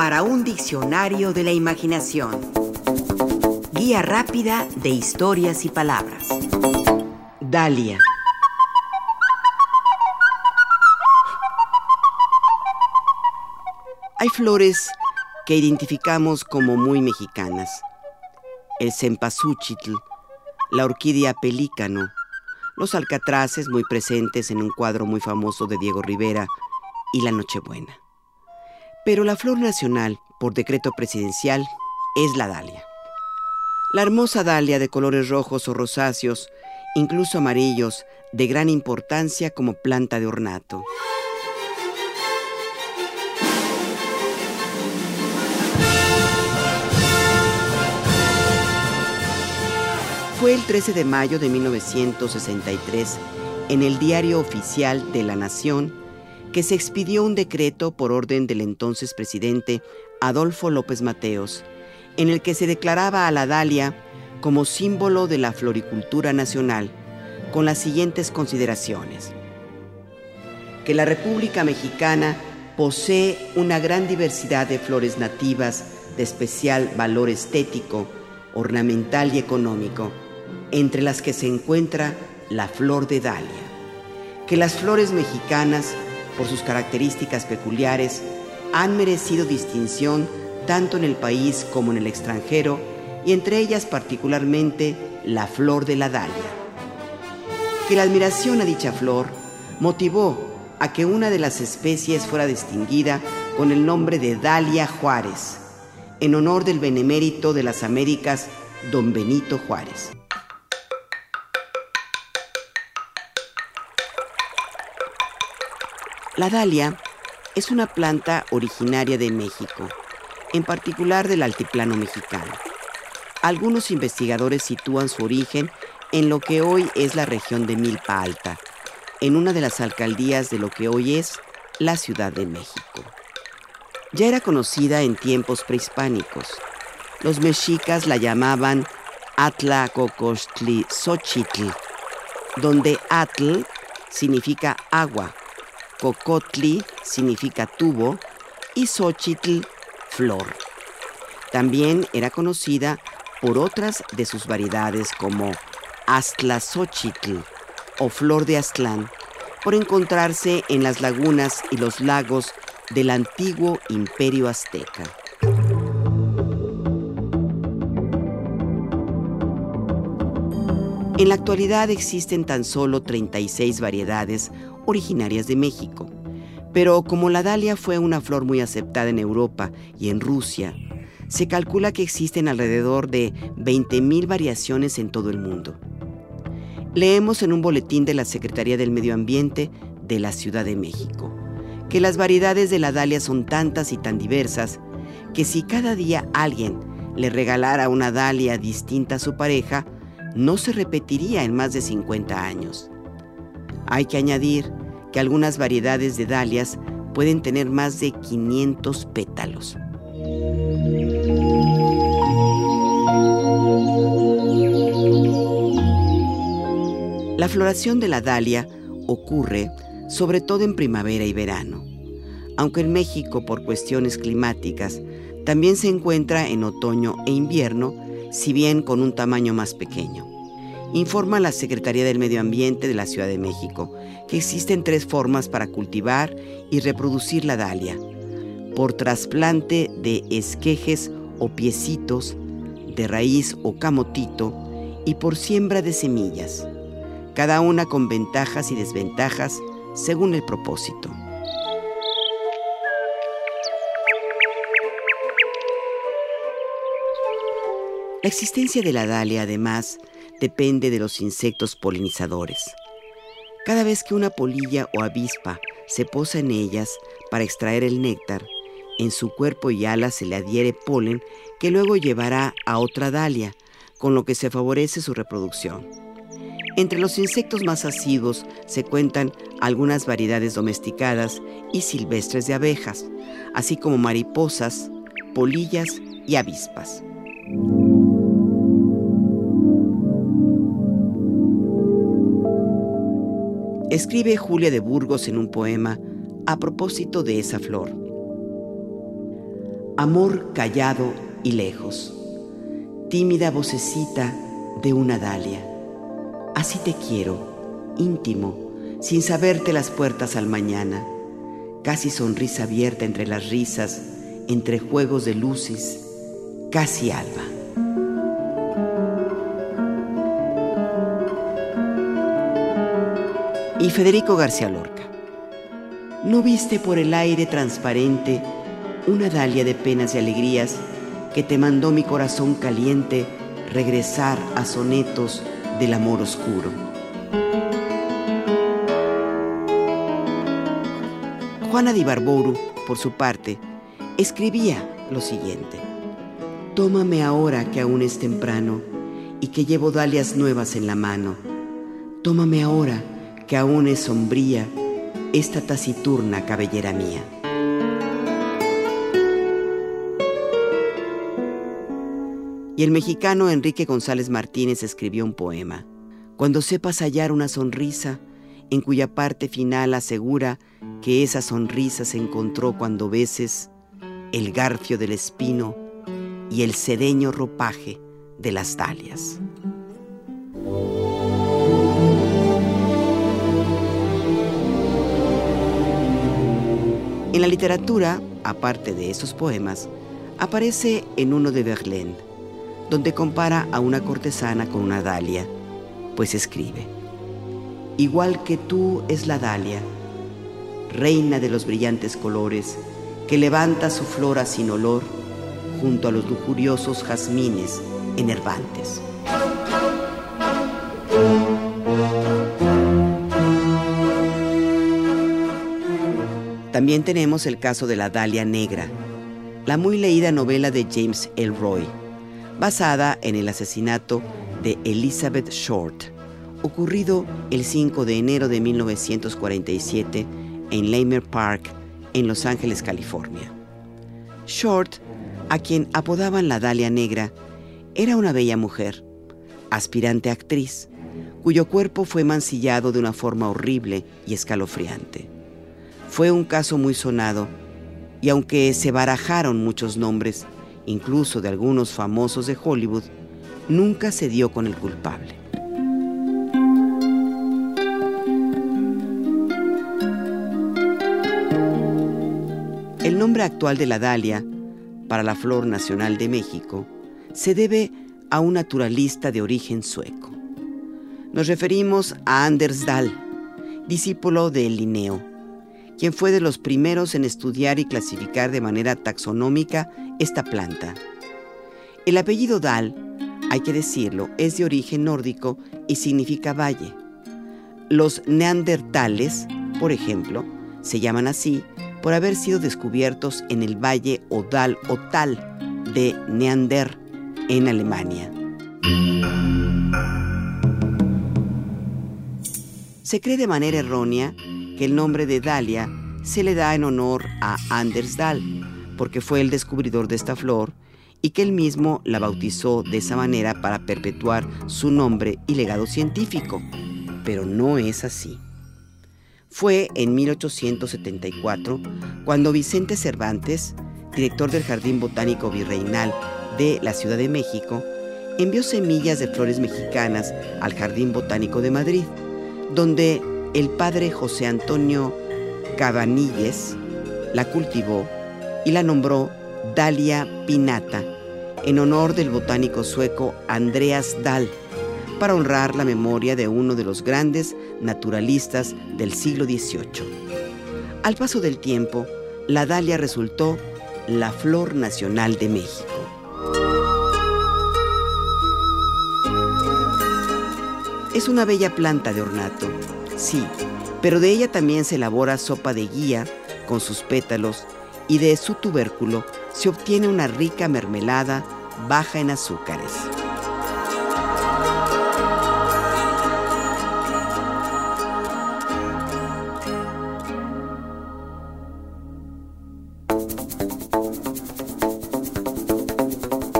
para un diccionario de la imaginación. Guía rápida de historias y palabras. Dalia. Hay flores que identificamos como muy mexicanas. El cempasúchitl, la orquídea pelícano, los alcatraces muy presentes en un cuadro muy famoso de Diego Rivera y la Nochebuena. Pero la flor nacional, por decreto presidencial, es la dalia. La hermosa dalia de colores rojos o rosáceos, incluso amarillos, de gran importancia como planta de ornato. Fue el 13 de mayo de 1963, en el Diario Oficial de la Nación, que se expidió un decreto por orden del entonces presidente Adolfo López Mateos, en el que se declaraba a la dalia como símbolo de la floricultura nacional, con las siguientes consideraciones. Que la República Mexicana posee una gran diversidad de flores nativas de especial valor estético, ornamental y económico, entre las que se encuentra la flor de Dalia. Que las flores mexicanas, por sus características peculiares, han merecido distinción tanto en el país como en el extranjero, y entre ellas particularmente la flor de la Dalia. Que la admiración a dicha flor motivó a que una de las especies fuera distinguida con el nombre de Dalia Juárez, en honor del benemérito de las Américas, don Benito Juárez. La dalia es una planta originaria de México, en particular del altiplano mexicano. Algunos investigadores sitúan su origen en lo que hoy es la región de Milpa Alta, en una de las alcaldías de lo que hoy es la Ciudad de México. Ya era conocida en tiempos prehispánicos. Los mexicas la llamaban Atlacocostli Xochitl, donde Atl significa agua Cocotli significa tubo y Xochitl, flor. También era conocida por otras de sus variedades como Xochitl o flor de Aztlán, por encontrarse en las lagunas y los lagos del antiguo imperio azteca. En la actualidad existen tan solo 36 variedades originarias de México. Pero como la dalia fue una flor muy aceptada en Europa y en Rusia, se calcula que existen alrededor de 20.000 variaciones en todo el mundo. Leemos en un boletín de la Secretaría del Medio Ambiente de la Ciudad de México que las variedades de la dalia son tantas y tan diversas que si cada día alguien le regalara una dalia distinta a su pareja, no se repetiría en más de 50 años. Hay que añadir que algunas variedades de dalias pueden tener más de 500 pétalos. La floración de la dalia ocurre sobre todo en primavera y verano, aunque en México por cuestiones climáticas también se encuentra en otoño e invierno, si bien con un tamaño más pequeño informa la Secretaría del Medio Ambiente de la Ciudad de México que existen tres formas para cultivar y reproducir la dalia. Por trasplante de esquejes o piecitos, de raíz o camotito y por siembra de semillas, cada una con ventajas y desventajas según el propósito. La existencia de la dalia, además, depende de los insectos polinizadores. Cada vez que una polilla o avispa se posa en ellas para extraer el néctar, en su cuerpo y alas se le adhiere polen que luego llevará a otra dalia, con lo que se favorece su reproducción. Entre los insectos más asiduos se cuentan algunas variedades domesticadas y silvestres de abejas, así como mariposas, polillas y avispas. Escribe Julia de Burgos en un poema a propósito de esa flor. Amor callado y lejos, tímida vocecita de una dalia. Así te quiero, íntimo, sin saberte las puertas al mañana, casi sonrisa abierta entre las risas, entre juegos de luces, casi alba. Y Federico García Lorca. ¿No viste por el aire transparente una dalia de penas y alegrías que te mandó mi corazón caliente regresar a sonetos del amor oscuro? Juana de Barboru, por su parte, escribía lo siguiente. Tómame ahora que aún es temprano y que llevo dalias nuevas en la mano. Tómame ahora que aún es sombría esta taciturna cabellera mía. Y el mexicano Enrique González Martínez escribió un poema. Cuando sepas hallar una sonrisa, en cuya parte final asegura que esa sonrisa se encontró cuando beses el garfio del espino y el sedeño ropaje de las dalias. En la literatura, aparte de esos poemas, aparece en uno de Verlaine, donde compara a una cortesana con una dalia, pues escribe, Igual que tú es la dalia, reina de los brillantes colores, que levanta su flora sin olor junto a los lujuriosos jazmines enervantes. También tenemos el caso de La Dalia Negra, la muy leída novela de James Elroy, basada en el asesinato de Elizabeth Short, ocurrido el 5 de enero de 1947 en Leimer Park, en Los Ángeles, California. Short, a quien apodaban la Dalia Negra, era una bella mujer, aspirante actriz, cuyo cuerpo fue mancillado de una forma horrible y escalofriante. Fue un caso muy sonado, y aunque se barajaron muchos nombres, incluso de algunos famosos de Hollywood, nunca se dio con el culpable. El nombre actual de la dalia, para la flor nacional de México, se debe a un naturalista de origen sueco. Nos referimos a Anders Dahl, discípulo de Linneo, quien fue de los primeros en estudiar y clasificar de manera taxonómica esta planta. El apellido Dahl, hay que decirlo, es de origen nórdico y significa valle. Los neandertales, por ejemplo, se llaman así por haber sido descubiertos en el valle Odal o Tal de Neander, en Alemania. Se cree de manera errónea que el nombre de Dalia se le da en honor a Anders Dahl, porque fue el descubridor de esta flor y que él mismo la bautizó de esa manera para perpetuar su nombre y legado científico. Pero no es así. Fue en 1874 cuando Vicente Cervantes, director del Jardín Botánico Virreinal de la Ciudad de México, envió semillas de flores mexicanas al Jardín Botánico de Madrid, donde el padre José Antonio Cabanilles la cultivó y la nombró Dalia pinata, en honor del botánico sueco Andreas Dahl para honrar la memoria de uno de los grandes naturalistas del siglo XVIII. Al paso del tiempo, la dalia resultó la flor nacional de México. Es una bella planta de ornato, sí, pero de ella también se elabora sopa de guía con sus pétalos y de su tubérculo se obtiene una rica mermelada baja en azúcares.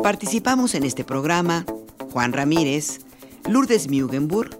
Participamos en este programa Juan Ramírez, Lourdes Mugenburg,